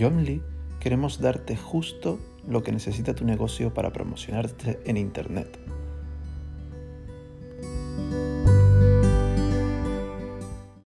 Yomli queremos darte justo lo que necesita tu negocio para promocionarte en Internet.